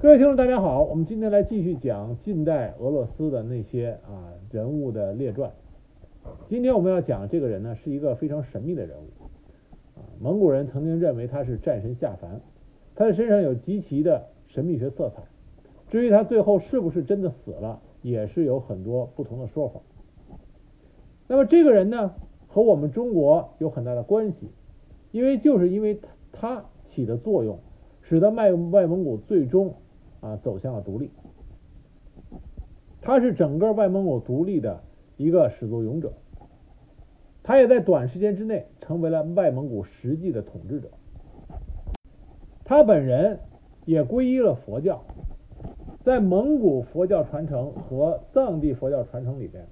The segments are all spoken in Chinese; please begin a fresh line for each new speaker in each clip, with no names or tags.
各位听众，大家好，我们今天来继续讲近代俄罗斯的那些啊人物的列传。今天我们要讲这个人呢，是一个非常神秘的人物啊。蒙古人曾经认为他是战神下凡，他的身上有极其的神秘学色彩。至于他最后是不是真的死了，也是有很多不同的说法。那么这个人呢，和我们中国有很大的关系，因为就是因为他起的作用，使得外外蒙古最终。啊，走向了独立。他是整个外蒙古独立的一个始作俑者，他也在短时间之内成为了外蒙古实际的统治者。他本人也皈依了佛教，在蒙古佛教传承和藏地佛教传承里边，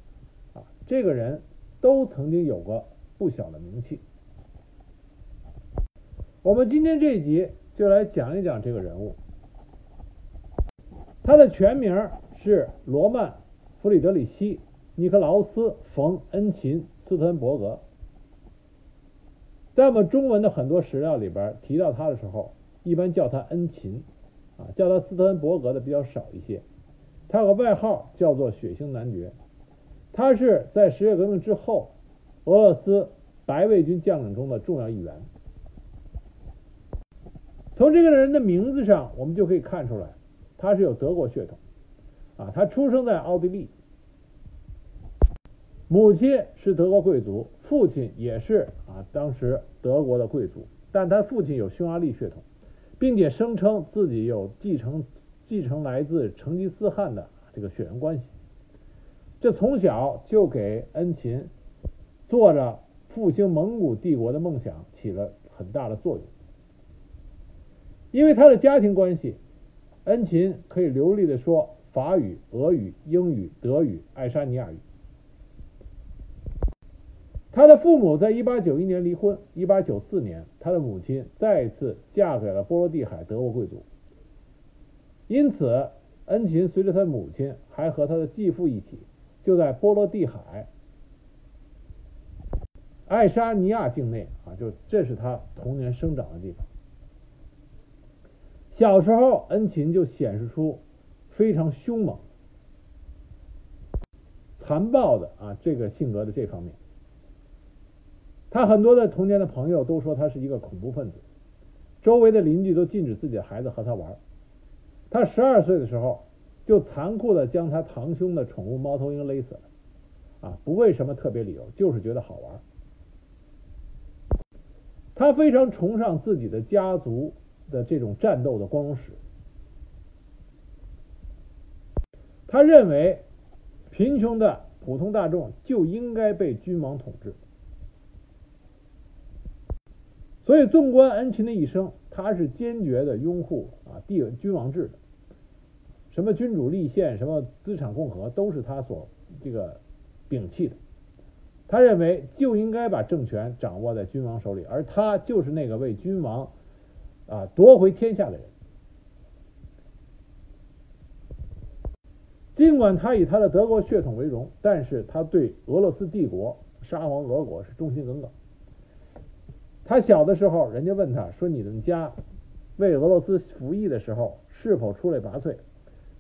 啊，这个人都曾经有过不小的名气。我们今天这一集就来讲一讲这个人物。他的全名是罗曼·弗里德里希·尼克劳斯·冯·恩琴·斯特恩伯格。在我们中文的很多史料里边提到他的时候，一般叫他恩琴，啊，叫他斯特恩伯格的比较少一些。他有个外号叫做“血腥男爵”。他是在十月革命之后俄罗斯白卫军将领中的重要一员。从这个人的名字上，我们就可以看出来。他是有德国血统，啊，他出生在奥地利，母亲是德国贵族，父亲也是啊，当时德国的贵族，但他父亲有匈牙利血统，并且声称自己有继承继承来自成吉思汗的这个血缘关系，这从小就给恩琴做着复兴蒙古帝国的梦想起了很大的作用，因为他的家庭关系。恩琴可以流利的说法语、俄语、英语、德语、爱沙尼亚语。他的父母在1891年离婚，1894年，他的母亲再次嫁给了波罗的海德国贵族。因此，恩琴随着他母亲，还和他的继父一起，就在波罗的海、爱沙尼亚境内啊，就这是他童年生长的地方。小时候，恩琴就显示出非常凶猛、残暴的啊这个性格的这方面。他很多的童年的朋友都说他是一个恐怖分子，周围的邻居都禁止自己的孩子和他玩。他十二岁的时候，就残酷的将他堂兄的宠物猫头鹰勒死了，啊，不为什么特别理由，就是觉得好玩。他非常崇尚自己的家族。的这种战斗的光荣史，他认为贫穷的普通大众就应该被君王统治，所以纵观恩琴的一生，他是坚决的拥护啊帝君王制的，什么君主立宪，什么资产共和，都是他所这个摒弃的。他认为就应该把政权掌握在君王手里，而他就是那个为君王。啊，夺回天下的人。尽管他以他的德国血统为荣，但是他对俄罗斯帝国、沙皇俄国是忠心耿耿。他小的时候，人家问他说：“你们家为俄罗斯服役的时候，是否出类拔萃？”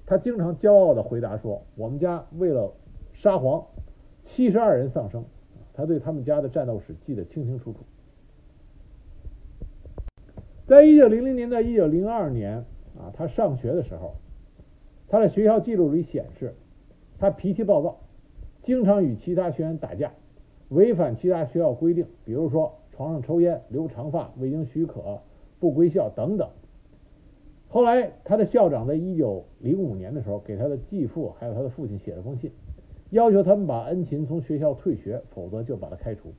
他经常骄傲的回答说：“我们家为了沙皇，七十二人丧生。”他对他们家的战斗史记得清清楚楚。在一九零零年到一九零二年啊，他上学的时候，他的学校记录里显示，他脾气暴躁，经常与其他学员打架，违反其他学校规定，比如说床上抽烟、留长发、未经许可不归校等等。后来，他的校长在一九零五年的时候，给他的继父还有他的父亲写了封信，要求他们把恩琴从学校退学，否则就把他开除。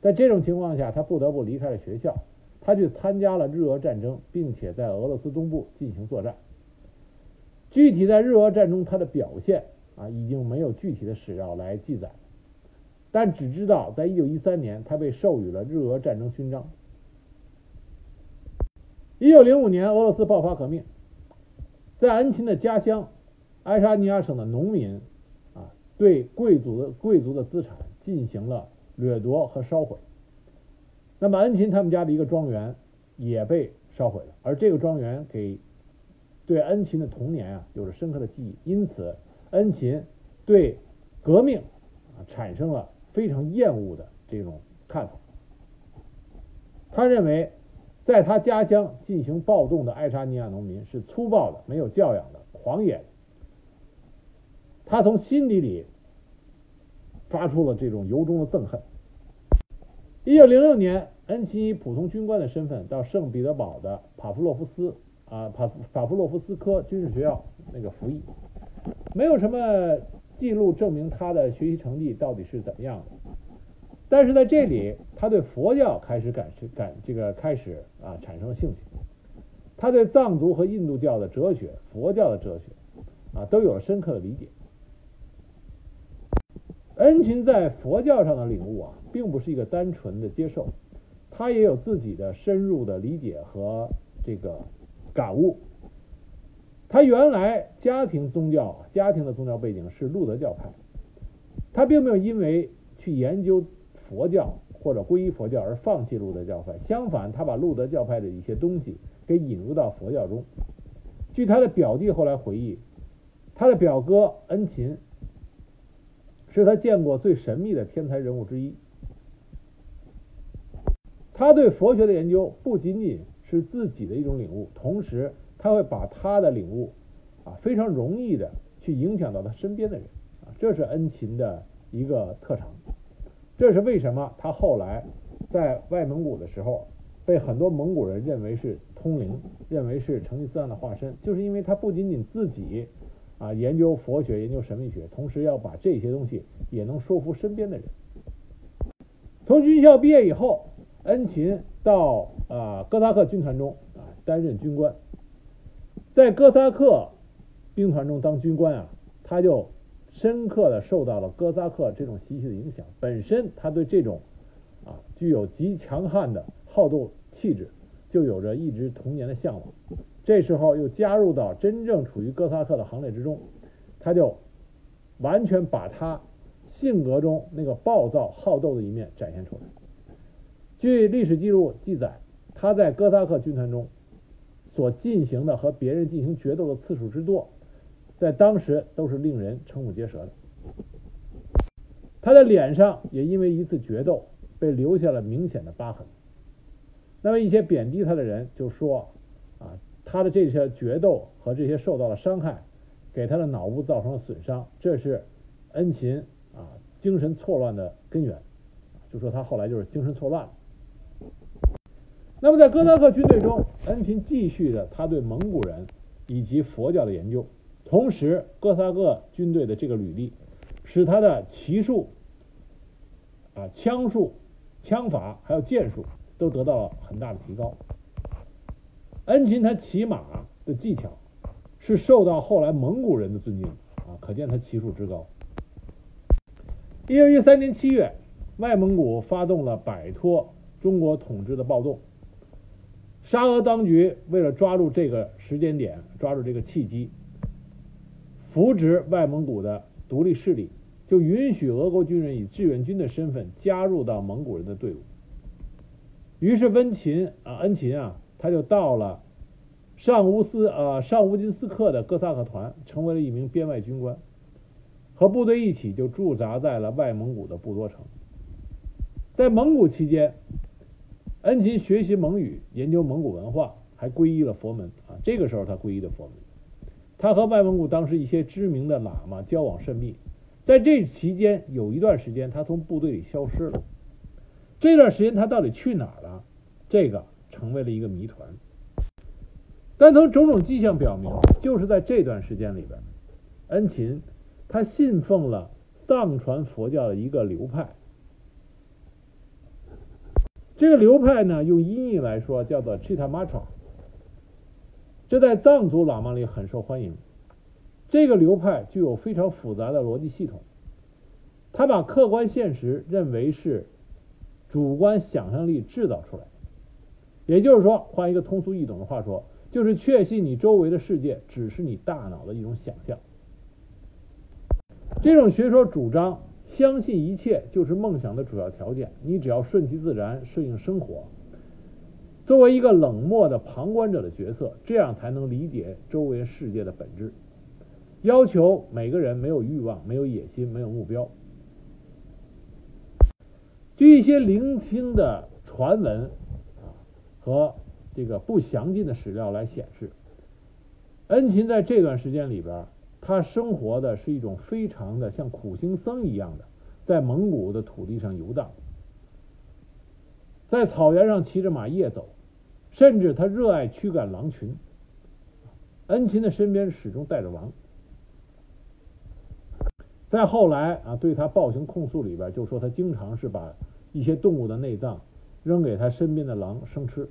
在这种情况下，他不得不离开了学校。他去参加了日俄战争，并且在俄罗斯东部进行作战。具体在日俄战中他的表现啊，已经没有具体的史料来记载，但只知道在1913年他被授予了日俄战争勋章。1905年，俄罗斯爆发革命，在恩琴的家乡爱沙尼亚省的农民啊，对贵族的贵族的资产进行了掠夺和烧毁。那么恩琴他们家的一个庄园也被烧毁了，而这个庄园给对恩琴的童年啊有着深刻的记忆，因此恩琴对革命产生了非常厌恶的这种看法。他认为，在他家乡进行暴动的爱沙尼亚农民是粗暴的、没有教养的、狂野的。他从心底里发出了这种由衷的憎恨。一九零六年，恩奇以普通军官的身份到圣彼得堡的帕夫洛夫斯啊帕帕夫洛夫斯科军事学校那个服役，没有什么记录证明他的学习成绩到底是怎么样的。但是在这里，他对佛教开始感感这个开始啊产生了兴趣，他对藏族和印度教的哲学、佛教的哲学啊都有了深刻的理解。恩勤在佛教上的领悟啊，并不是一个单纯的接受，他也有自己的深入的理解和这个感悟。他原来家庭宗教、家庭的宗教背景是路德教派，他并没有因为去研究。佛教或者皈依佛教而放弃路德教派，相反，他把路德教派的一些东西给引入到佛教中。据他的表弟后来回忆，他的表哥恩勤是他见过最神秘的天才人物之一。他对佛学的研究不仅仅是自己的一种领悟，同时他会把他的领悟啊非常容易的去影响到他身边的人啊，这是恩勤的一个特长。这是为什么他后来在外蒙古的时候被很多蒙古人认为是通灵，认为是成吉思汗的化身，就是因为他不仅仅自己啊研究佛学、研究神秘学，同时要把这些东西也能说服身边的人。从军校毕业以后，恩勤到啊哥萨克军团中啊担任军官，在哥萨克兵团中当军官啊，他就。深刻的受到了哥萨克这种习气的影响，本身他对这种啊具有极强悍的好斗气质，就有着一直童年的向往。这时候又加入到真正处于哥萨克的行列之中，他就完全把他性格中那个暴躁好斗的一面展现出来。据历史记录记载，他在哥萨克军团中所进行的和别人进行决斗的次数之多。在当时都是令人瞠目结舌的。他的脸上也因为一次决斗被留下了明显的疤痕。那么一些贬低他的人就说：“啊，他的这些决斗和这些受到了伤害，给他的脑部造成了损伤，这是恩琴啊精神错乱的根源。”就说他后来就是精神错乱了。那么在哥萨克军队中，恩琴继续着他对蒙古人以及佛教的研究。同时，哥萨克军队的这个履历，使他的骑术、啊枪术、枪法还有剑术都得到了很大的提高。恩琴他骑马的技巧是受到后来蒙古人的尊敬啊，可见他骑术之高。一九一三年七月，外蒙古发动了摆脱中国统治的暴动。沙俄当局为了抓住这个时间点，抓住这个契机。扶植外蒙古的独立势力，就允许俄国军人以志愿军的身份加入到蒙古人的队伍。于是温勤啊，恩勤啊，他就到了上乌斯啊上乌金斯克的哥萨克团，成为了一名编外军官，和部队一起就驻扎在了外蒙古的布多城。在蒙古期间，恩勤学习蒙语，研究蒙古文化，还皈依了佛门啊。这个时候他皈依的佛门。他和外蒙古当时一些知名的喇嘛交往甚密，在这期间有一段时间他从部队里消失了，这段时间他到底去哪儿了？这个成为了一个谜团。但从种种迹象表明，就是在这段时间里边，恩勤他信奉了藏传佛教的一个流派，这个流派呢，用音译来说叫做 Chita Matra，。这在藏族喇嘛里很受欢迎。这个流派具有非常复杂的逻辑系统，他把客观现实认为是主观想象力制造出来的。也就是说，换一个通俗易懂的话说，就是确信你周围的世界只是你大脑的一种想象。这种学说主张，相信一切就是梦想的主要条件，你只要顺其自然，顺应生活。作为一个冷漠的旁观者的角色，这样才能理解周围世界的本质。要求每个人没有欲望、没有野心、没有目标。据一些零星的传闻啊和这个不详尽的史料来显示，恩琴在这段时间里边，他生活的是一种非常的像苦行僧一样的，在蒙古的土地上游荡，在草原上骑着马夜走，甚至他热爱驱赶狼群。恩琴的身边始终带着狼。再后来啊，对他暴行控诉里边就说他经常是把一些动物的内脏扔给他身边的狼生吃。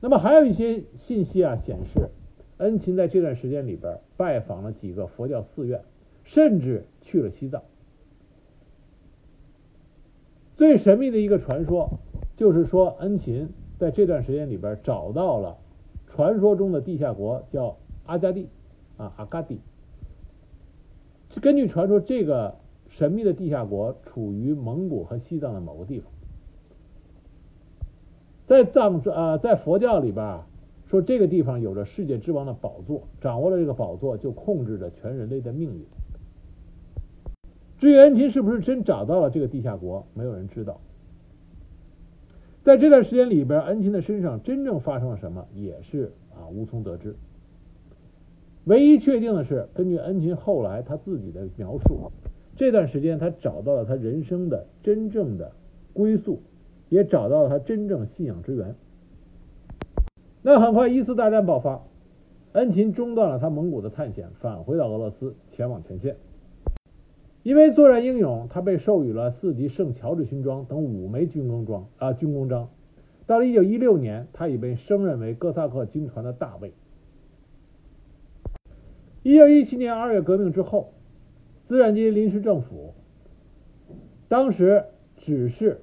那么还有一些信息啊显示，恩琴在这段时间里边拜访了几个佛教寺院，甚至去了西藏。最神秘的一个传说就是说，恩琴在这段时间里边找到了传说中的地下国，叫阿加蒂啊阿嘎蒂。根据传说，这个神秘的地下国处于蒙古和西藏的某个地方。在藏呃，在佛教里边啊，说这个地方有着世界之王的宝座，掌握了这个宝座，就控制着全人类的命运。至于恩琴是不是真找到了这个地下国，没有人知道。在这段时间里边，恩琴的身上真正发生了什么，也是啊无从得知。唯一确定的是，根据恩琴后来他自己的描述，这段时间他找到了他人生的真正的归宿，也找到了他真正信仰之源。那很快，一次大战爆发，恩琴中断了他蒙古的探险，返回到俄罗斯，前往前线。因为作战英勇，他被授予了四级圣乔治勋章等五枚军功章啊军功章。到了1916年，他已被升任为哥萨克军团的大尉。一九一七年二月革命之后，资产阶级临时政府当时只是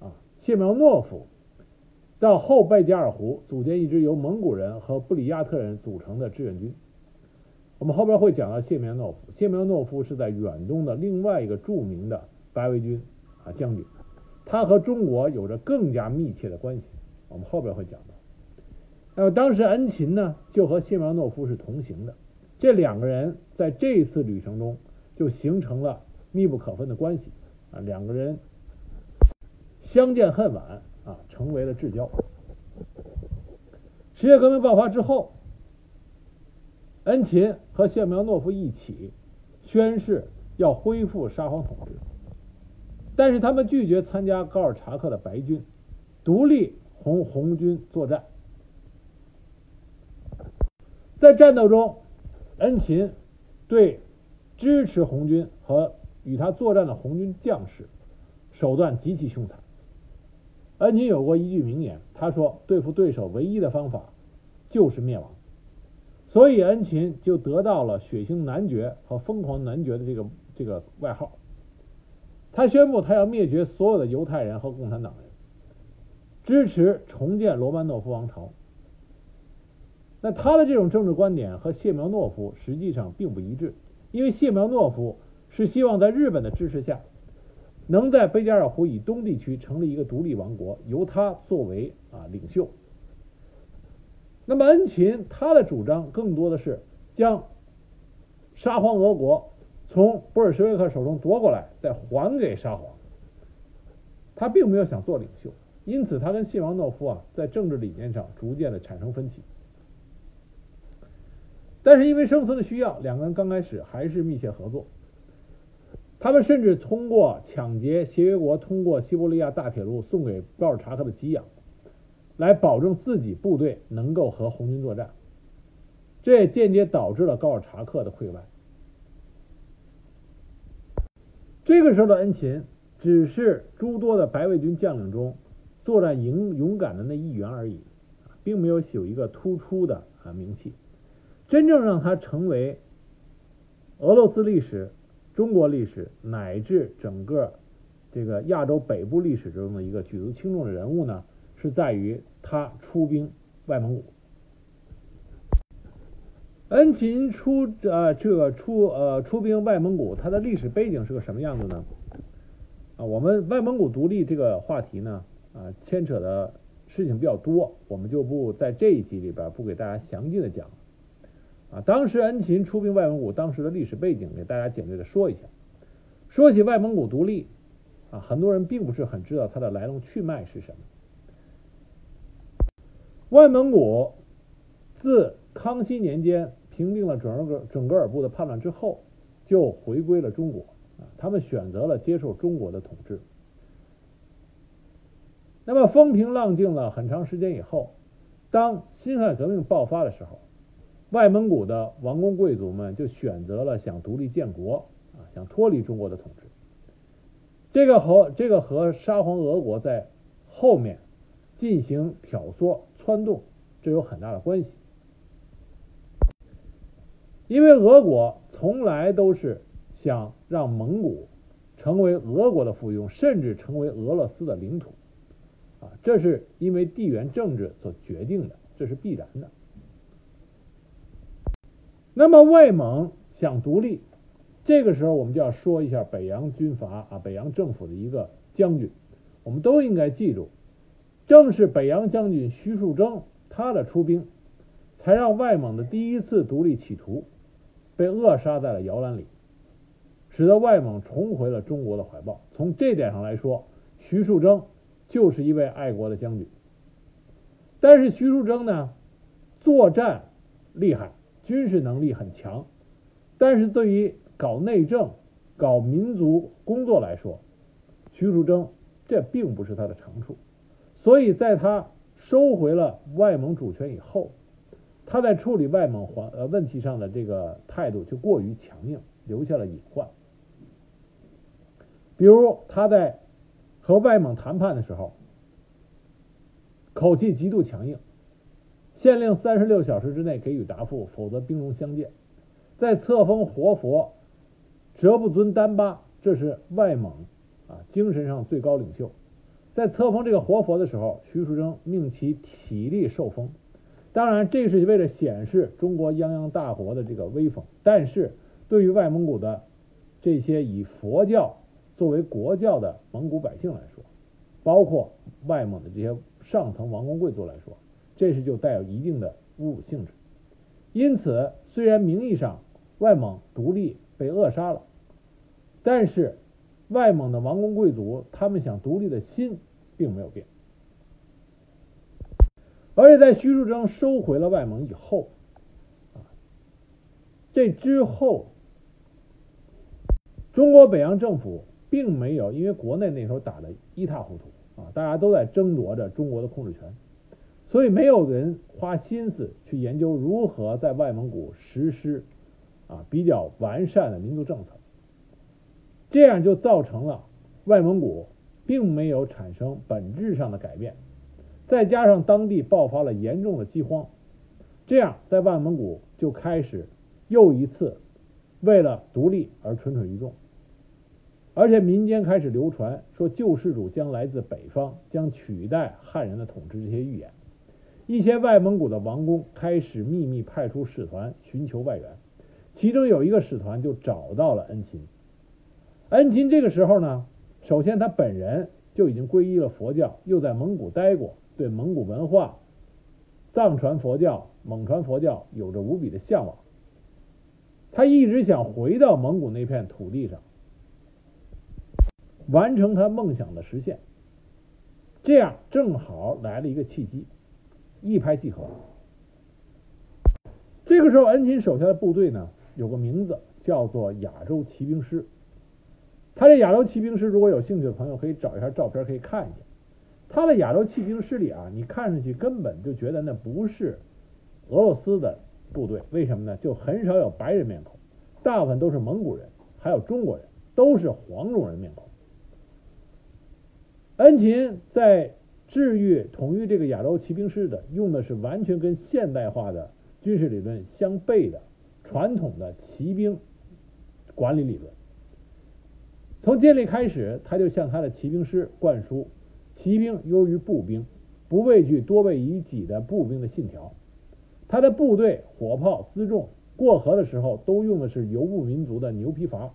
啊谢苗诺夫到后贝加尔湖组建一支由蒙古人和布里亚特人组成的志愿军。我们后边会讲到谢苗诺夫，谢苗诺夫是在远东的另外一个著名的白卫军啊将军，他和中国有着更加密切的关系。我们后边会讲到。那么当时恩琴呢就和谢苗诺夫是同行的。这两个人在这一次旅程中就形成了密不可分的关系啊，两个人相见恨晚啊，成为了至交。十月革命爆发之后，恩琴和谢苗诺夫一起宣誓要恢复沙皇统治，但是他们拒绝参加高尔察克的白军，独立红红军作战，在战斗中。恩琴对支持红军和与他作战的红军将士手段极其凶残。恩琴有过一句名言，他说：“对付对手唯一的方法就是灭亡。”所以恩琴就得到了“血腥男爵”和“疯狂男爵”的这个这个外号。他宣布他要灭绝所有的犹太人和共产党人，支持重建罗曼诺夫王朝。那他的这种政治观点和谢苗诺夫实际上并不一致，因为谢苗诺夫是希望在日本的支持下，能在贝加尔湖以东地区成立一个独立王国，由他作为啊领袖。那么恩琴他的主张更多的是将沙皇俄国从布尔什维克手中夺过来，再还给沙皇。他并没有想做领袖，因此他跟谢苗诺夫啊在政治理念上逐渐的产生分歧。但是因为生存的需要，两个人刚开始还是密切合作。他们甚至通过抢劫协约国通过西伯利亚大铁路送给高尔察克的给养，来保证自己部队能够和红军作战。这也间接导致了高尔察克的溃败。这个时候的恩琴只是诸多的白卫军将领中作战勇勇敢的那一员而已，并没有有一个突出的啊名气。真正让他成为俄罗斯历史、中国历史乃至整个这个亚洲北部历史中的一个举足轻重的人物呢，是在于他出兵外蒙古。恩琴出呃这个出呃出兵外蒙古，他的历史背景是个什么样子呢？啊，我们外蒙古独立这个话题呢，啊，牵扯的事情比较多，我们就不在这一集里边不给大家详尽的讲。啊，当时恩勤出兵外蒙古，当时的历史背景给大家简略的说一下。说起外蒙古独立，啊，很多人并不是很知道它的来龙去脉是什么。外蒙古自康熙年间平定了准噶准噶尔部的叛乱之后，就回归了中国。啊，他们选择了接受中国的统治。那么风平浪静了很长时间以后，当辛亥革命爆发的时候。外蒙古的王公贵族们就选择了想独立建国啊，想脱离中国的统治。这个和这个和沙皇俄国在后面进行挑唆撺动，这有很大的关系。因为俄国从来都是想让蒙古成为俄国的附庸，甚至成为俄罗斯的领土啊，这是因为地缘政治所决定的，这是必然的。那么外蒙想独立，这个时候我们就要说一下北洋军阀啊，北洋政府的一个将军，我们都应该记住，正是北洋将军徐树铮他的出兵，才让外蒙的第一次独立企图被扼杀在了摇篮里，使得外蒙重回了中国的怀抱。从这点上来说，徐树铮就是一位爱国的将军。但是徐树铮呢，作战厉害。军事能力很强，但是对于搞内政、搞民族工作来说，徐树铮这并不是他的长处。所以，在他收回了外蒙主权以后，他在处理外蒙环呃问题上的这个态度就过于强硬，留下了隐患。比如，他在和外蒙谈判的时候，口气极度强硬。限令三十六小时之内给予答复，否则兵戎相见。在册封活佛哲布尊丹巴，这是外蒙啊精神上最高领袖。在册封这个活佛的时候，徐树铮命其体力受封。当然，这是为了显示中国泱泱大国的这个威风。但是对于外蒙古的这些以佛教作为国教的蒙古百姓来说，包括外蒙的这些上层王公贵族来说，这是就带有一定的侮辱性质，因此虽然名义上外蒙独立被扼杀了，但是外蒙的王公贵族他们想独立的心并没有变，而且在徐树铮收回了外蒙以后，啊，这之后中国北洋政府并没有因为国内那时候打得一塌糊涂啊，大家都在争夺着中国的控制权。所以没有人花心思去研究如何在外蒙古实施啊比较完善的民族政策，这样就造成了外蒙古并没有产生本质上的改变，再加上当地爆发了严重的饥荒，这样在外蒙古就开始又一次为了独立而蠢蠢欲动，而且民间开始流传说救世主将来自北方，将取代汉人的统治这些预言。一些外蒙古的王公开始秘密派出使团寻求外援，其中有一个使团就找到了恩勤。恩勤这个时候呢，首先他本人就已经皈依了佛教，又在蒙古待过，对蒙古文化、藏传佛教、蒙传佛教有着无比的向往。他一直想回到蒙古那片土地上，完成他梦想的实现。这样正好来了一个契机。一拍即合。这个时候，恩琴手下的部队呢，有个名字叫做亚洲骑兵师。他这亚洲骑兵师，如果有兴趣的朋友可以找一下照片，可以看一下。他的亚洲骑兵师里啊，你看上去根本就觉得那不是俄罗斯的部队，为什么呢？就很少有白人面孔，大部分都是蒙古人，还有中国人，都是黄种人面孔。恩琴在。治愈统一这个亚洲骑兵师的，用的是完全跟现代化的军事理论相悖的传统的骑兵管理理论。从建立开始，他就向他的骑兵师灌输“骑兵优于步兵，不畏惧多为于己的步兵”的信条。他的部队火炮辎重过河的时候，都用的是游牧民族的牛皮筏，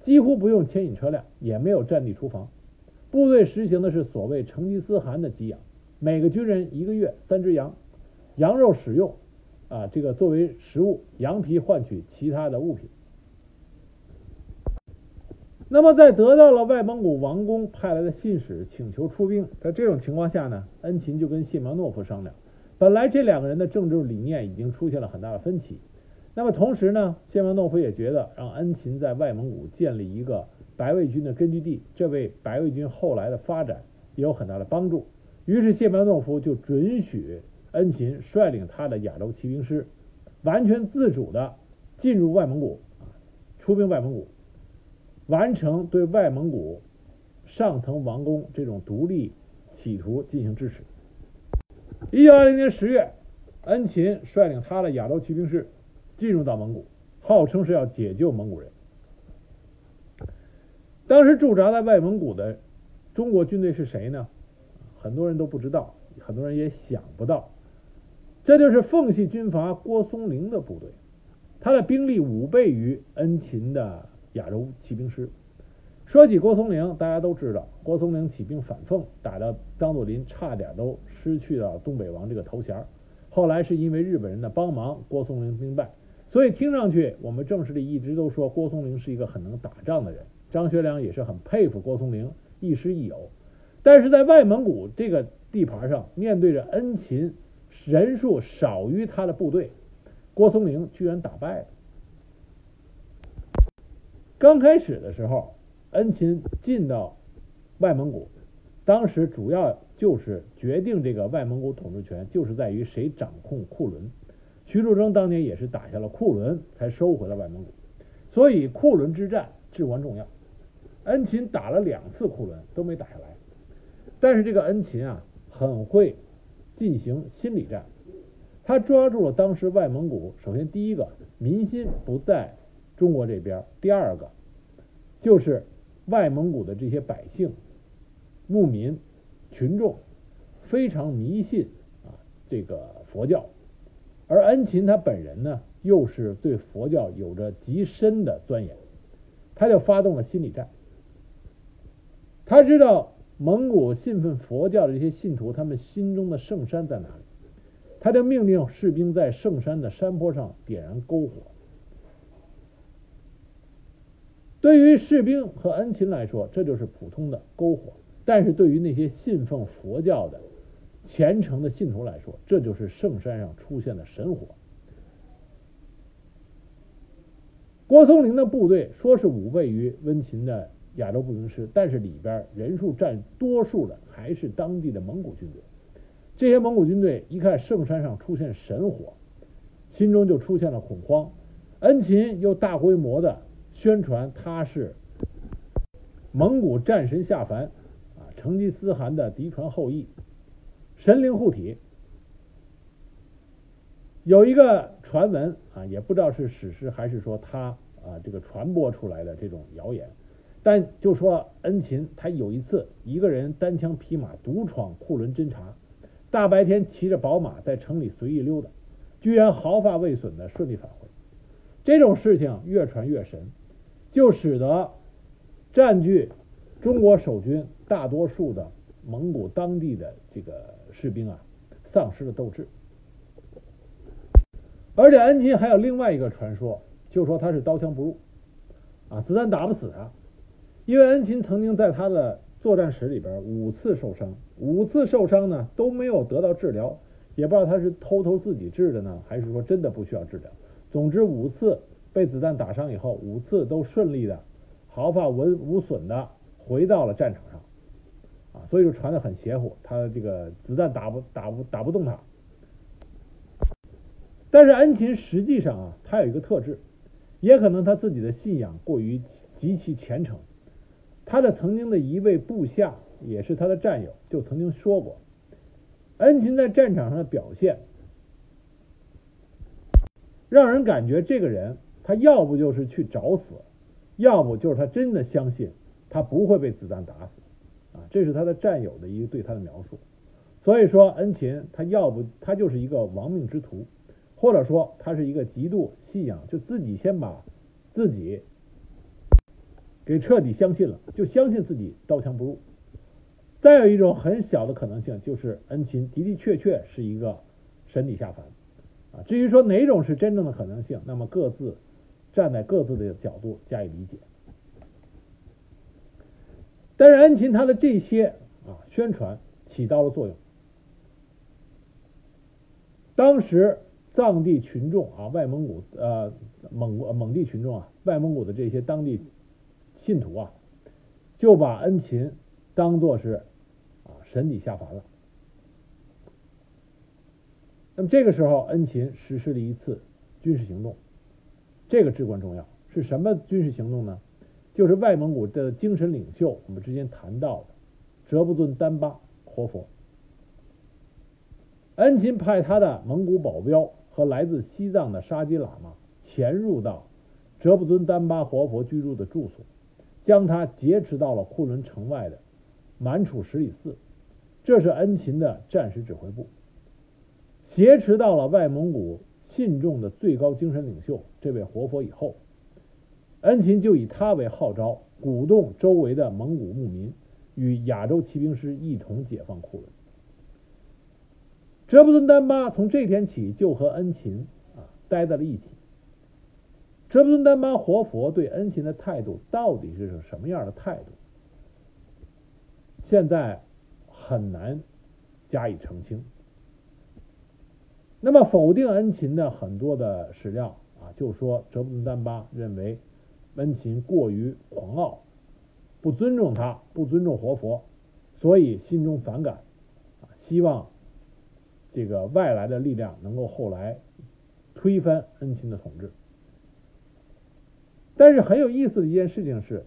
几乎不用牵引车辆，也没有战地厨房。部队实行的是所谓成吉思汗的给养，每个军人一个月三只羊，羊肉使用啊，这个作为食物，羊皮换取其他的物品。那么，在得到了外蒙古王公派来的信使请求出兵，在这种情况下呢，恩琴就跟谢苗诺夫商量。本来这两个人的政治理念已经出现了很大的分歧，那么同时呢，谢苗诺夫也觉得让恩琴在外蒙古建立一个白卫军的根据地，这为白卫军后来的发展也有很大的帮助。于是谢苗诺夫就准许恩琴率领他的亚洲骑兵师，完全自主的进入外蒙古，出兵外蒙古。完成对外蒙古上层王公这种独立企图进行支持。一九二零年十月，恩琴率领他的亚洲骑兵师进入到蒙古，号称是要解救蒙古人。当时驻扎在外蒙古的中国军队是谁呢？很多人都不知道，很多人也想不到，这就是奉系军阀郭松龄的部队，他的兵力五倍于恩勤的。亚洲骑兵师。说起郭松龄，大家都知道，郭松龄起兵反奉，打到张作霖差点都失去了东北王这个头衔。后来是因为日本人的帮忙，郭松龄兵败。所以听上去，我们正史里一直都说郭松龄是一个很能打仗的人。张学良也是很佩服郭松龄亦师亦友。但是在外蒙古这个地盘上，面对着恩勤人数少于他的部队，郭松龄居然打败了。刚开始的时候，恩勤进到外蒙古，当时主要就是决定这个外蒙古统治权，就是在于谁掌控库伦。徐树铮当年也是打下了库伦，才收回了外蒙古，所以库伦之战至关重要。恩琴打了两次库伦都没打下来，但是这个恩琴啊，很会进行心理战，他抓住了当时外蒙古，首先第一个民心不在。中国这边，第二个就是外蒙古的这些百姓、牧民、群众非常迷信啊这个佛教，而恩琴他本人呢，又是对佛教有着极深的钻研，他就发动了心理战。他知道蒙古信奉佛教的这些信徒，他们心中的圣山在哪里，他就命令士兵在圣山的山坡上点燃篝火。对于士兵和恩勤来说，这就是普通的篝火；但是对于那些信奉佛教的虔诚的信徒来说，这就是圣山上出现的神火。郭松龄的部队说是五倍于温琴的亚洲步兵师，但是里边人数占多数的还是当地的蒙古军队。这些蒙古军队一看圣山上出现神火，心中就出现了恐慌。恩琴又大规模的。宣传他是蒙古战神下凡啊，成吉思汗的嫡传后裔，神灵护体。有一个传闻啊，也不知道是史实还是说他啊这个传播出来的这种谣言，但就说恩琴他有一次一个人单枪匹马独闯库伦侦察，大白天骑着宝马在城里随意溜达，居然毫发未损的顺利返回。这种事情越传越神。就使得占据中国守军大多数的蒙古当地的这个士兵啊，丧失了斗志。而且恩琴还有另外一个传说，就说他是刀枪不入，啊，子弹打不死他。因为恩琴曾经在他的作战室里边五次受伤，五次受伤呢都没有得到治疗，也不知道他是偷偷自己治的呢，还是说真的不需要治疗。总之五次。被子弹打伤以后，五次都顺利的、毫发无无损的回到了战场上，啊，所以就传的很邪乎，他这个子弹打不打不打不动他。但是恩琴实际上啊，他有一个特质，也可能他自己的信仰过于极其虔诚。他的曾经的一位部下，也是他的战友，就曾经说过，恩琴在战场上的表现，让人感觉这个人。他要不就是去找死，要不就是他真的相信他不会被子弹打死，啊，这是他的战友的一个对他的描述。所以说，恩琴他要不他就是一个亡命之徒，或者说他是一个极度信仰，就自己先把自己给彻底相信了，就相信自己刀枪不入。再有一种很小的可能性，就是恩琴的的确确是一个神底下凡啊。至于说哪种是真正的可能性，那么各自站在各自的角度加以理解。但是恩琴他的这些啊宣传起到了作用。当时藏地群众啊，外蒙古呃蒙蒙地群众啊，外蒙古的这些当地信徒啊，就把恩琴当做是啊神底下凡了。那么这个时候，恩琴实施了一次军事行动，这个至关重要。是什么军事行动呢？就是外蒙古的精神领袖，我们之前谈到的哲布尊丹巴活佛。恩琴派他的蒙古保镖和来自西藏的沙基喇嘛潜入到哲布尊丹巴活佛居住的住所，将他劫持到了库伦城外的满楚十里寺，这是恩勤的战时指挥部。挟持到了外蒙古信众的最高精神领袖这位活佛以后。恩勤就以他为号召，鼓动周围的蒙古牧民与亚洲骑兵师一同解放库伦。哲布尊丹巴从这天起就和恩琴啊待在了一起。哲布尊丹巴活佛对恩琴的态度到底是什么样的态度？现在很难加以澄清。那么否定恩琴的很多的史料啊，就说哲布尊丹巴认为。恩琴过于狂傲，不尊重他，不尊重活佛，所以心中反感，啊，希望这个外来的力量能够后来推翻恩琴的统治。但是很有意思的一件事情是，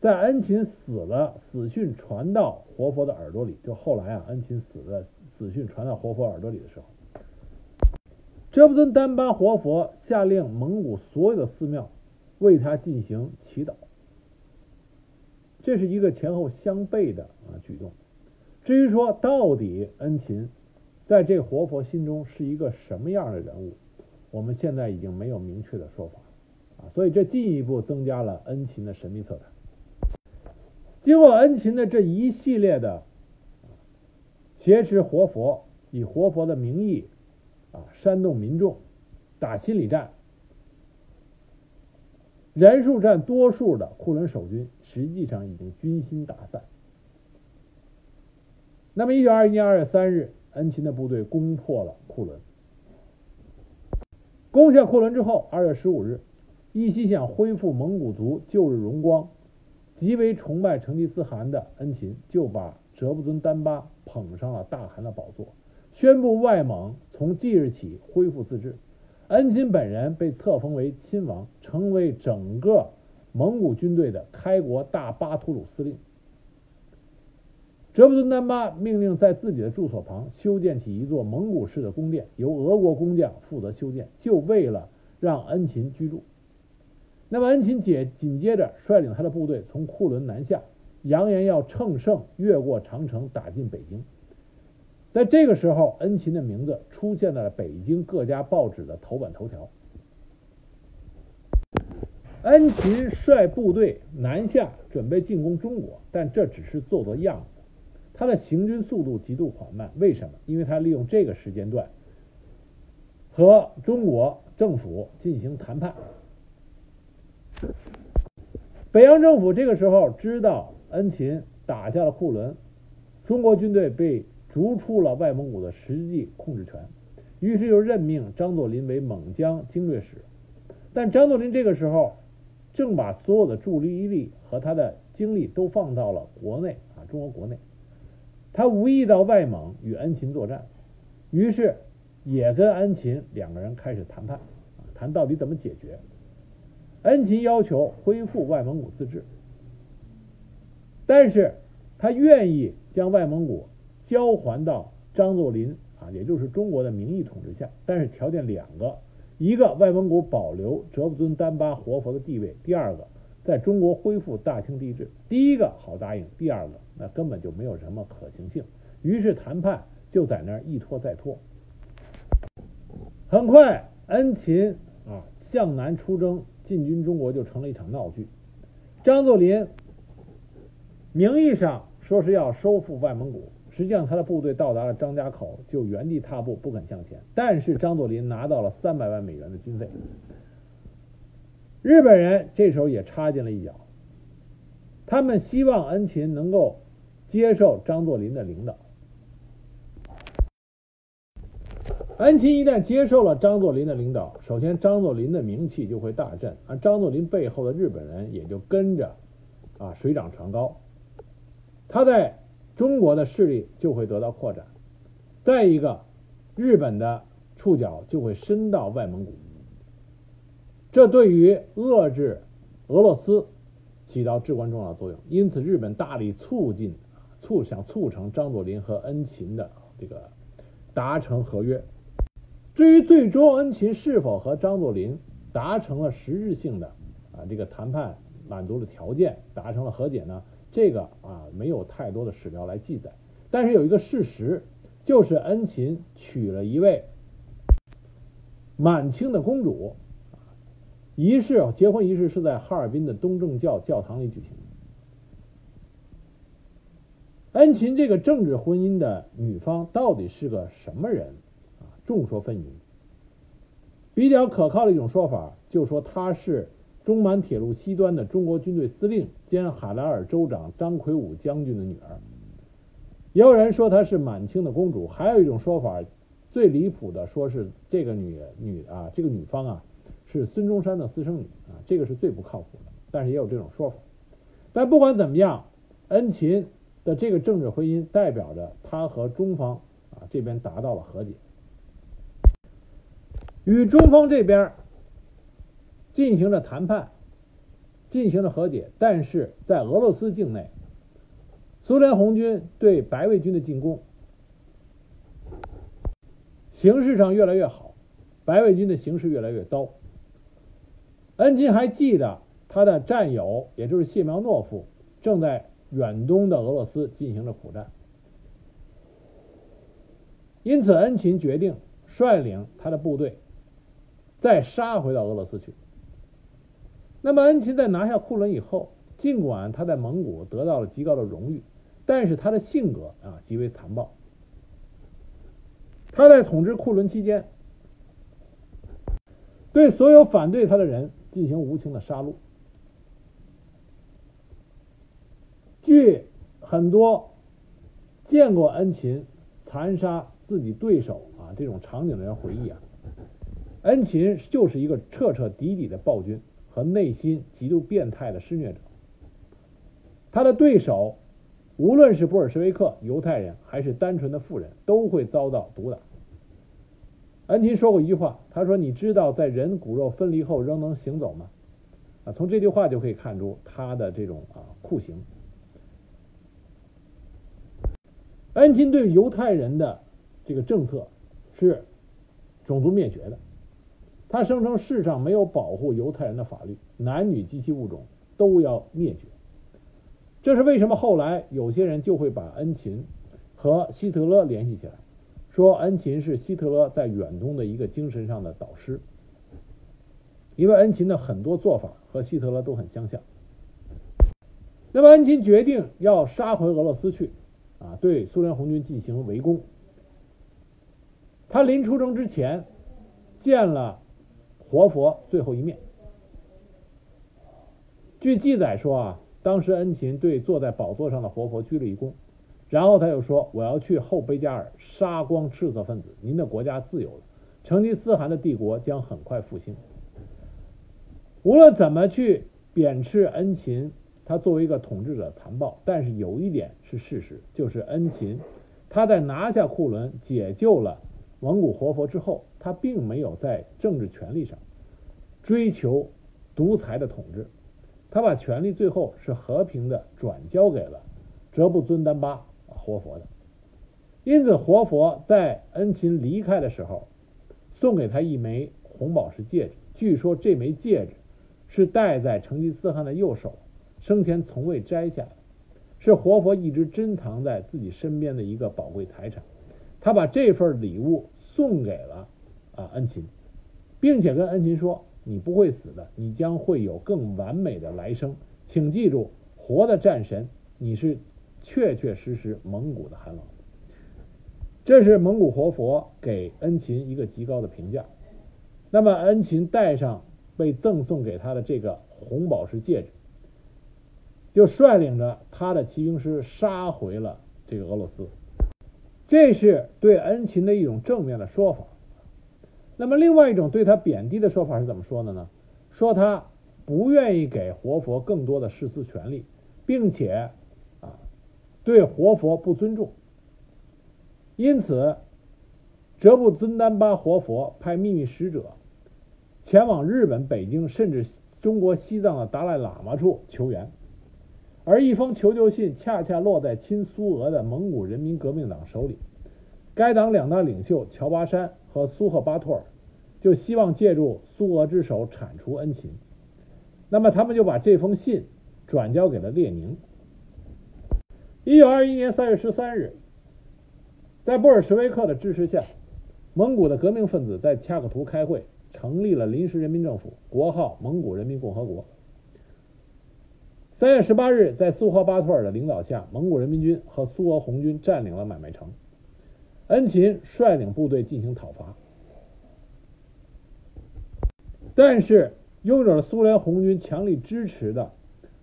在恩琴死了，死讯传到活佛的耳朵里，就后来啊，恩琴死了，死讯传到活佛耳朵里的时候，哲布尊丹巴活佛下令蒙古所有的寺庙。为他进行祈祷，这是一个前后相悖的啊举动。至于说到底恩琴在这活佛心中是一个什么样的人物，我们现在已经没有明确的说法啊，所以这进一步增加了恩琴的神秘色彩。经过恩琴的这一系列的挟持活佛，以活佛的名义啊煽动民众，打心理战。人数占多数的库伦守军实际上已经军心大散。那么，一九二一年二月三日，恩琴的部队攻破了库伦。攻下库伦之后，二月十五日，一心想恢复蒙古族旧日荣光、极为崇拜成吉思汗的恩勤，就把哲布尊丹巴捧上了大汗的宝座，宣布外蒙从即日起恢复自治。恩勤本人被册封为亲王，成为整个蒙古军队的开国大巴图鲁司令。哲布尊丹巴命令在自己的住所旁修建起一座蒙古式的宫殿，由俄国工匠负责修建，就为了让恩勤居住。那么恩琴姐紧接着率领他的部队从库伦南下，扬言要乘胜越过长城，打进北京。在这个时候，恩琴的名字出现在了北京各家报纸的头版头条。恩琴率部队南下，准备进攻中国，但这只是做做样子。他的行军速度极度缓慢，为什么？因为他利用这个时间段和中国政府进行谈判。北洋政府这个时候知道恩琴打下了库伦，中国军队被。逐出了外蒙古的实际控制权，于是就任命张作霖为蒙疆经略使。但张作霖这个时候正把所有的注意力和他的精力都放到了国内啊，中国国内。他无意到外蒙与恩琴作战，于是也跟恩琴两个人开始谈判，谈到底怎么解决。恩琴要求恢复外蒙古自治，但是他愿意将外蒙古。交还到张作霖啊，也就是中国的名义统治下，但是条件两个：一个外蒙古保留哲布尊丹巴活佛的地位；第二个，在中国恢复大清帝制。第一个好答应，第二个那根本就没有什么可行性。于是谈判就在那儿一拖再拖。很快，恩琴啊向南出征进军中国就成了一场闹剧。张作霖名义上。说是要收复外蒙古，实际上他的部队到达了张家口就原地踏步不肯向前。但是张作霖拿到了三百万美元的军费，日本人这时候也插进了一脚，他们希望恩勤能够接受张作霖的领导。恩勤一旦接受了张作霖的领导，首先张作霖的名气就会大振，而张作霖背后的日本人也就跟着啊水涨船高，他在中国的势力就会得到扩展。再一个，日本的触角就会伸到外蒙古，这对于遏制俄罗斯起到至关重要的作用。因此，日本大力促进、促想促成张作霖和恩勤的这个达成合约。至于最终恩勤是否和张作霖达成了实质性的啊这个谈判满足了条件，达成了和解呢？这个啊没有太多的史料来记载。但是有一个事实，就是恩勤娶了一位满清的公主，仪式结婚仪式是在哈尔滨的东正教教堂里举行的。恩勤这个政治婚姻的女方到底是个什么人？众说纷纭，比较可靠的一种说法，就说她是中满铁路西端的中国军队司令兼海拉尔州长张魁梧将军的女儿。也有人说她是满清的公主，还有一种说法，最离谱的说是这个女女啊，这个女方啊是孙中山的私生女啊，这个是最不靠谱的。但是也有这种说法。但不管怎么样，恩勤的这个政治婚姻代表着他和中方啊这边达到了和解。与中方这边进行了谈判，进行了和解，但是在俄罗斯境内，苏联红军对白卫军的进攻形势上越来越好，白卫军的形势越来越糟。恩金还记得他的战友，也就是谢苗诺夫，正在远东的俄罗斯进行着苦战，因此恩琴决定率领他的部队。再杀回到俄罗斯去。那么，恩勤在拿下库伦以后，尽管他在蒙古得到了极高的荣誉，但是他的性格啊极为残暴。他在统治库伦期间，对所有反对他的人进行无情的杀戮。据很多见过恩勤残杀自己对手啊这种场景的人回忆啊。恩勤就是一个彻彻底底的暴君和内心极度变态的施虐者。他的对手，无论是布尔什维克、犹太人，还是单纯的富人，都会遭到毒打。恩勤说过一句话，他说：“你知道在人骨肉分离后仍能行走吗？”啊，从这句话就可以看出他的这种啊酷刑。恩勤对犹太人的这个政策是种族灭绝的。他声称世上没有保护犹太人的法律，男女及其物种都要灭绝。这是为什么？后来有些人就会把恩勤和希特勒联系起来，说恩勤是希特勒在远东的一个精神上的导师，因为恩勤的很多做法和希特勒都很相像。那么恩勤决定要杀回俄罗斯去，啊，对苏联红军进行围攻。他临出征之前见了。活佛最后一面。据记载说啊，当时恩勤对坐在宝座上的活佛鞠了一躬，然后他又说：“我要去后贝加尔杀光赤色分子，您的国家自由了，成吉思汗的帝国将很快复兴。”无论怎么去贬斥恩勤，他作为一个统治者残暴，但是有一点是事实，就是恩勤他在拿下库伦、解救了蒙古活佛之后。他并没有在政治权力上追求独裁的统治，他把权力最后是和平的转交给了哲布尊丹巴活佛的。因此，活佛在恩勤离开的时候送给他一枚红宝石戒指，据说这枚戒指是戴在成吉思汗的右手，生前从未摘下来，是活佛一直珍藏在自己身边的一个宝贵财产。他把这份礼物送给了。啊，恩勤，并且跟恩勤说：“你不会死的，你将会有更完美的来生。请记住，活的战神，你是确确实实蒙古的汗王。这是蒙古活佛给恩勤一个极高的评价。那么恩勤戴上被赠送给他的这个红宝石戒指，就率领着他的骑兵师杀回了这个俄罗斯。这是对恩勤的一种正面的说法。那么另外一种对他贬低的说法是怎么说的呢？说他不愿意给活佛更多的世司权力，并且啊对活佛不尊重。因此，哲布尊丹巴活佛派秘密使者前往日本、北京，甚至中国西藏的达赖喇嘛处求援。而一封求救信恰恰落在亲苏俄的蒙古人民革命党手里。该党两大领袖乔巴山和苏赫巴托尔就希望借助苏俄之手铲除恩情。那么，他们就把这封信转交给了列宁。一九二一年三月十三日。在布尔什维克的支持下，蒙古的革命分子在恰克图开会，成立了临时人民政府，国号蒙古人民共和国。三月十八日，在苏赫巴托尔的领导下，蒙古人民军和苏俄红军占领了买卖城，恩勤率领部队进行讨伐。但是，拥有了苏联红军强力支持的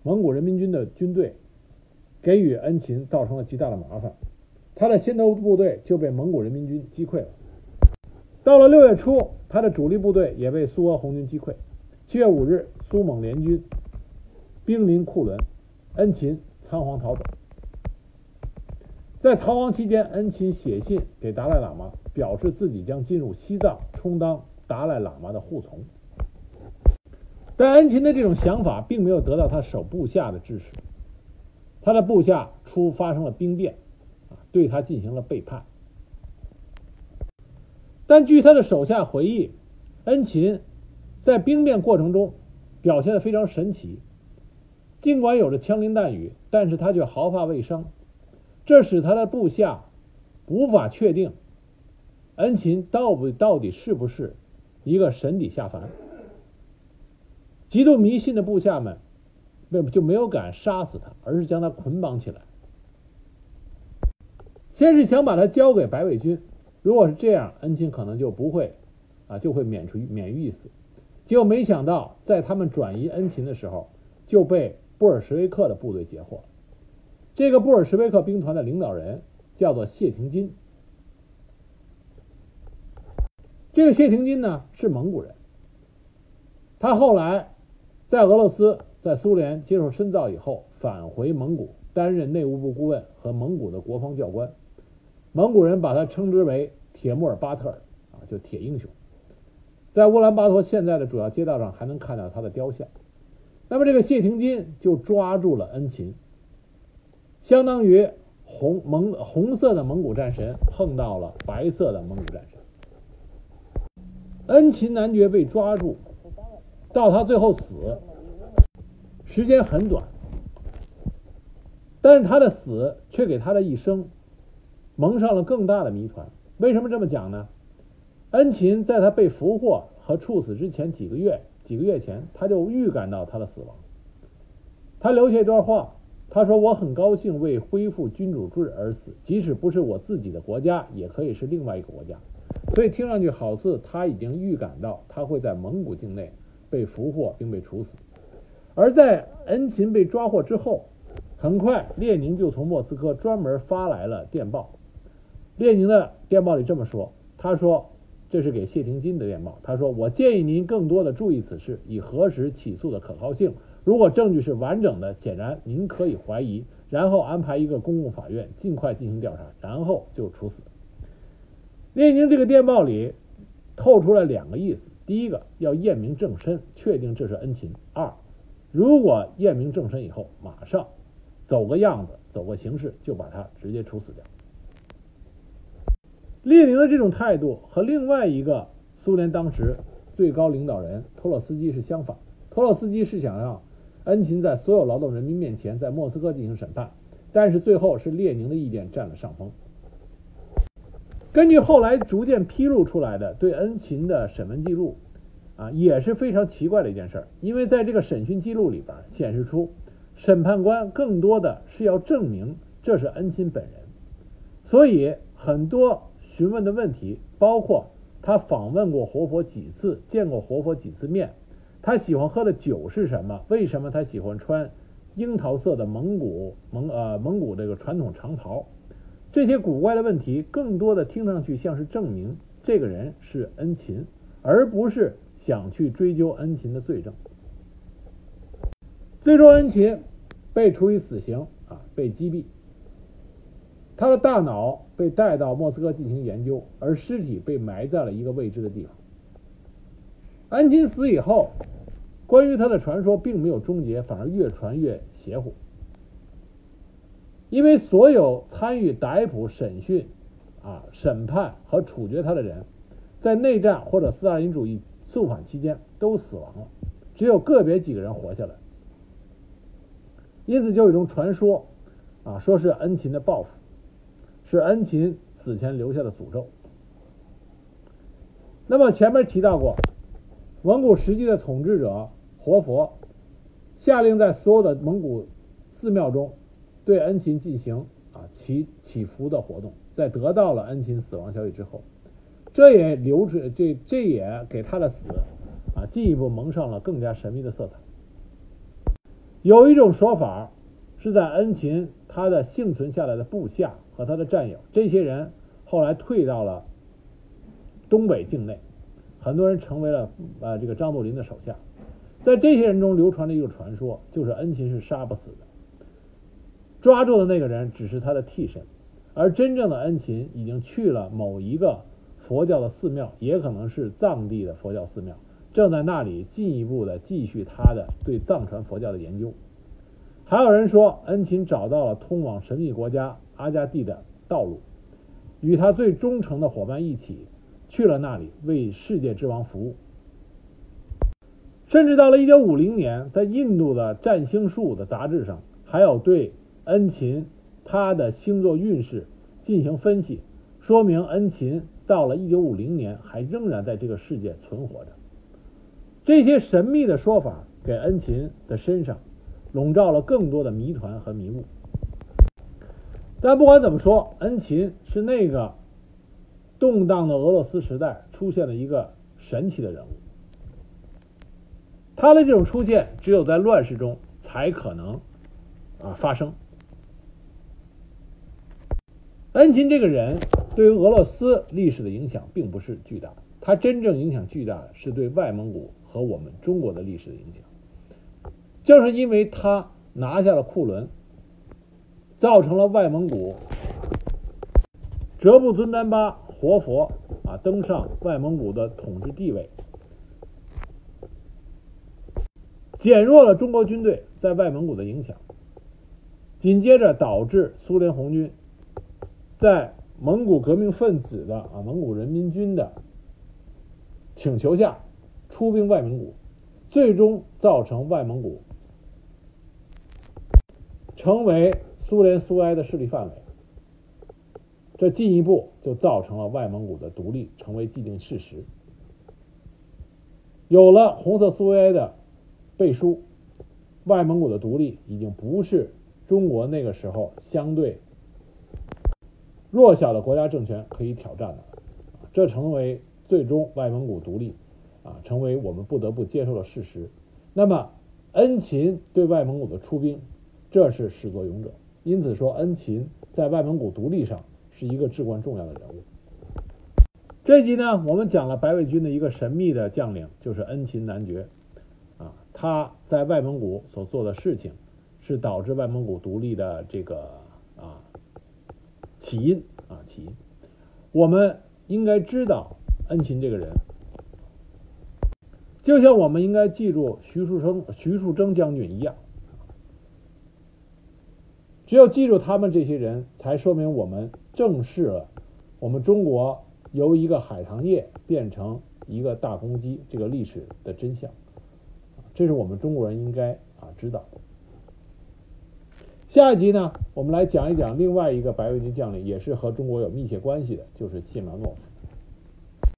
蒙古人民军的军队，给予恩勤造成了极大的麻烦。他的先头部队就被蒙古人民军击溃了。到了六月初，他的主力部队也被苏俄红军击溃。七月五日，苏蒙联军兵临库伦，恩勤仓皇逃走。在逃亡期间，恩勤写信给达赖喇嘛，表示自己将进入西藏，充当达赖喇嘛的护从。但恩勤的这种想法并没有得到他手部下的支持，他的部下出发生了兵变。对他进行了背叛，但据他的手下回忆，恩勤在兵变过程中表现的非常神奇，尽管有着枪林弹雨，但是他却毫发未伤，这使他的部下无法确定恩勤到不到底是不是一个神底下凡。极度迷信的部下们，那么就没有敢杀死他，而是将他捆绑起来。先是想把他交给白卫军，如果是这样，恩钦可能就不会，啊，就会免除免于一死。结果没想到，在他们转移恩勤的时候，就被布尔什维克的部队截获。这个布尔什维克兵团的领导人叫做谢廷金。这个谢廷金呢是蒙古人，他后来在俄罗斯、在苏联接受深造以后，返回蒙古，担任内务部顾问和蒙古的国防教官。蒙古人把他称之为铁木尔巴特尔啊，就铁英雄，在乌兰巴托现在的主要街道上还能看到他的雕像。那么这个谢廷金就抓住了恩勤，相当于红蒙红色的蒙古战神碰到了白色的蒙古战神。恩勤男爵被抓住，到他最后死，时间很短，但是他的死却给他的一生。蒙上了更大的谜团。为什么这么讲呢？恩勤在他被俘获和处死之前几个月，几个月前他就预感到他的死亡。他留下一段话，他说：“我很高兴为恢复君主制而死，即使不是我自己的国家，也可以是另外一个国家。”所以听上去好似他已经预感到他会在蒙古境内被俘获并被处死。而在恩琴被抓获之后，很快列宁就从莫斯科专门发来了电报。列宁的电报里这么说：“他说，这是给谢廷金的电报。他说，我建议您更多的注意此事，以核实起诉的可靠性。如果证据是完整的，显然您可以怀疑，然后安排一个公共法院尽快进行调查，然后就处死。”列宁这个电报里透出了两个意思：第一个，要验明正身，确定这是恩情；二，如果验明正身以后，马上走个样子，走个形式，就把他直接处死掉。列宁的这种态度和另外一个苏联当时最高领导人托洛斯基是相反。托洛斯基是想让恩琴在所有劳动人民面前在莫斯科进行审判，但是最后是列宁的意见占了上风。根据后来逐渐披露出来的对恩琴的审问记录，啊，也是非常奇怪的一件事儿。因为在这个审讯记录里边显示出，审判官更多的是要证明这是恩琴本人。所以很多询问的问题，包括他访问过活佛几次，见过活佛几次面，他喜欢喝的酒是什么？为什么他喜欢穿樱桃色的蒙古蒙呃蒙古这个传统长袍？这些古怪的问题，更多的听上去像是证明这个人是恩勤，而不是想去追究恩勤的罪证。最终，恩勤被处以死刑啊，被击毙。他的大脑被带到莫斯科进行研究，而尸体被埋在了一个未知的地方。恩勤死以后，关于他的传说并没有终结，反而越传越邪乎。因为所有参与逮捕、审讯、啊审判和处决他的人，在内战或者斯大林主义肃反期间都死亡了，只有个别几个人活下来。因此，就有一种传说，啊，说是恩勤的报复，是恩勤死前留下的诅咒。那么前面提到过，蒙古实际的统治者活佛下令在所有的蒙古寺庙中。对恩勤进行啊祈祈福的活动，在得到了恩勤死亡消息之后，这也留出这这也给他的死啊进一步蒙上了更加神秘的色彩。有一种说法是在恩勤他的幸存下来的部下和他的战友，这些人后来退到了东北境内，很多人成为了呃这个张作霖的手下。在这些人中流传着一个传说，就是恩勤是杀不死的。抓住的那个人只是他的替身，而真正的恩勤已经去了某一个佛教的寺庙，也可能是藏地的佛教寺庙，正在那里进一步的继续他的对藏传佛教的研究。还有人说，恩勤找到了通往神秘国家阿加蒂的道路，与他最忠诚的伙伴一起去了那里，为世界之王服务。甚至到了一九五零年，在印度的占星术的杂志上，还有对。恩勤他的星座运势进行分析，说明恩勤到了一九五零年还仍然在这个世界存活着。这些神秘的说法给恩勤的身上笼罩了更多的谜团和迷雾。但不管怎么说，恩琴是那个动荡的俄罗斯时代出现了一个神奇的人物。他的这种出现只有在乱世中才可能啊发生。恩琴这个人对于俄罗斯历史的影响并不是巨大，他真正影响巨大的是对外蒙古和我们中国的历史的影响。就是因为他拿下了库伦，造成了外蒙古哲布尊丹巴活佛啊登上外蒙古的统治地位，减弱了中国军队在外蒙古的影响，紧接着导致苏联红军。在蒙古革命分子的啊蒙古人民军的请求下，出兵外蒙古，最终造成外蒙古成为苏联苏维埃的势力范围。这进一步就造成了外蒙古的独立成为既定事实。有了红色苏维埃的背书，外蒙古的独立已经不是中国那个时候相对。弱小的国家政权可以挑战的，这成为最终外蒙古独立啊，成为我们不得不接受的事实。那么，恩勤对外蒙古的出兵，这是始作俑者。因此说，恩勤在外蒙古独立上是一个至关重要的人物。这集呢，我们讲了白卫军的一个神秘的将领，就是恩勤男爵啊，他在外蒙古所做的事情，是导致外蒙古独立的这个啊。起因啊，起因，我们应该知道恩勤这个人，就像我们应该记住徐树生、徐树铮将军一样。只有记住他们这些人，才说明我们正视了我们中国由一个海棠叶变成一个大公鸡这个历史的真相。这是我们中国人应该啊知道。下一集呢，我们来讲一讲另外一个白卫军将领，也是和中国有密切关系的，就是谢苗诺夫。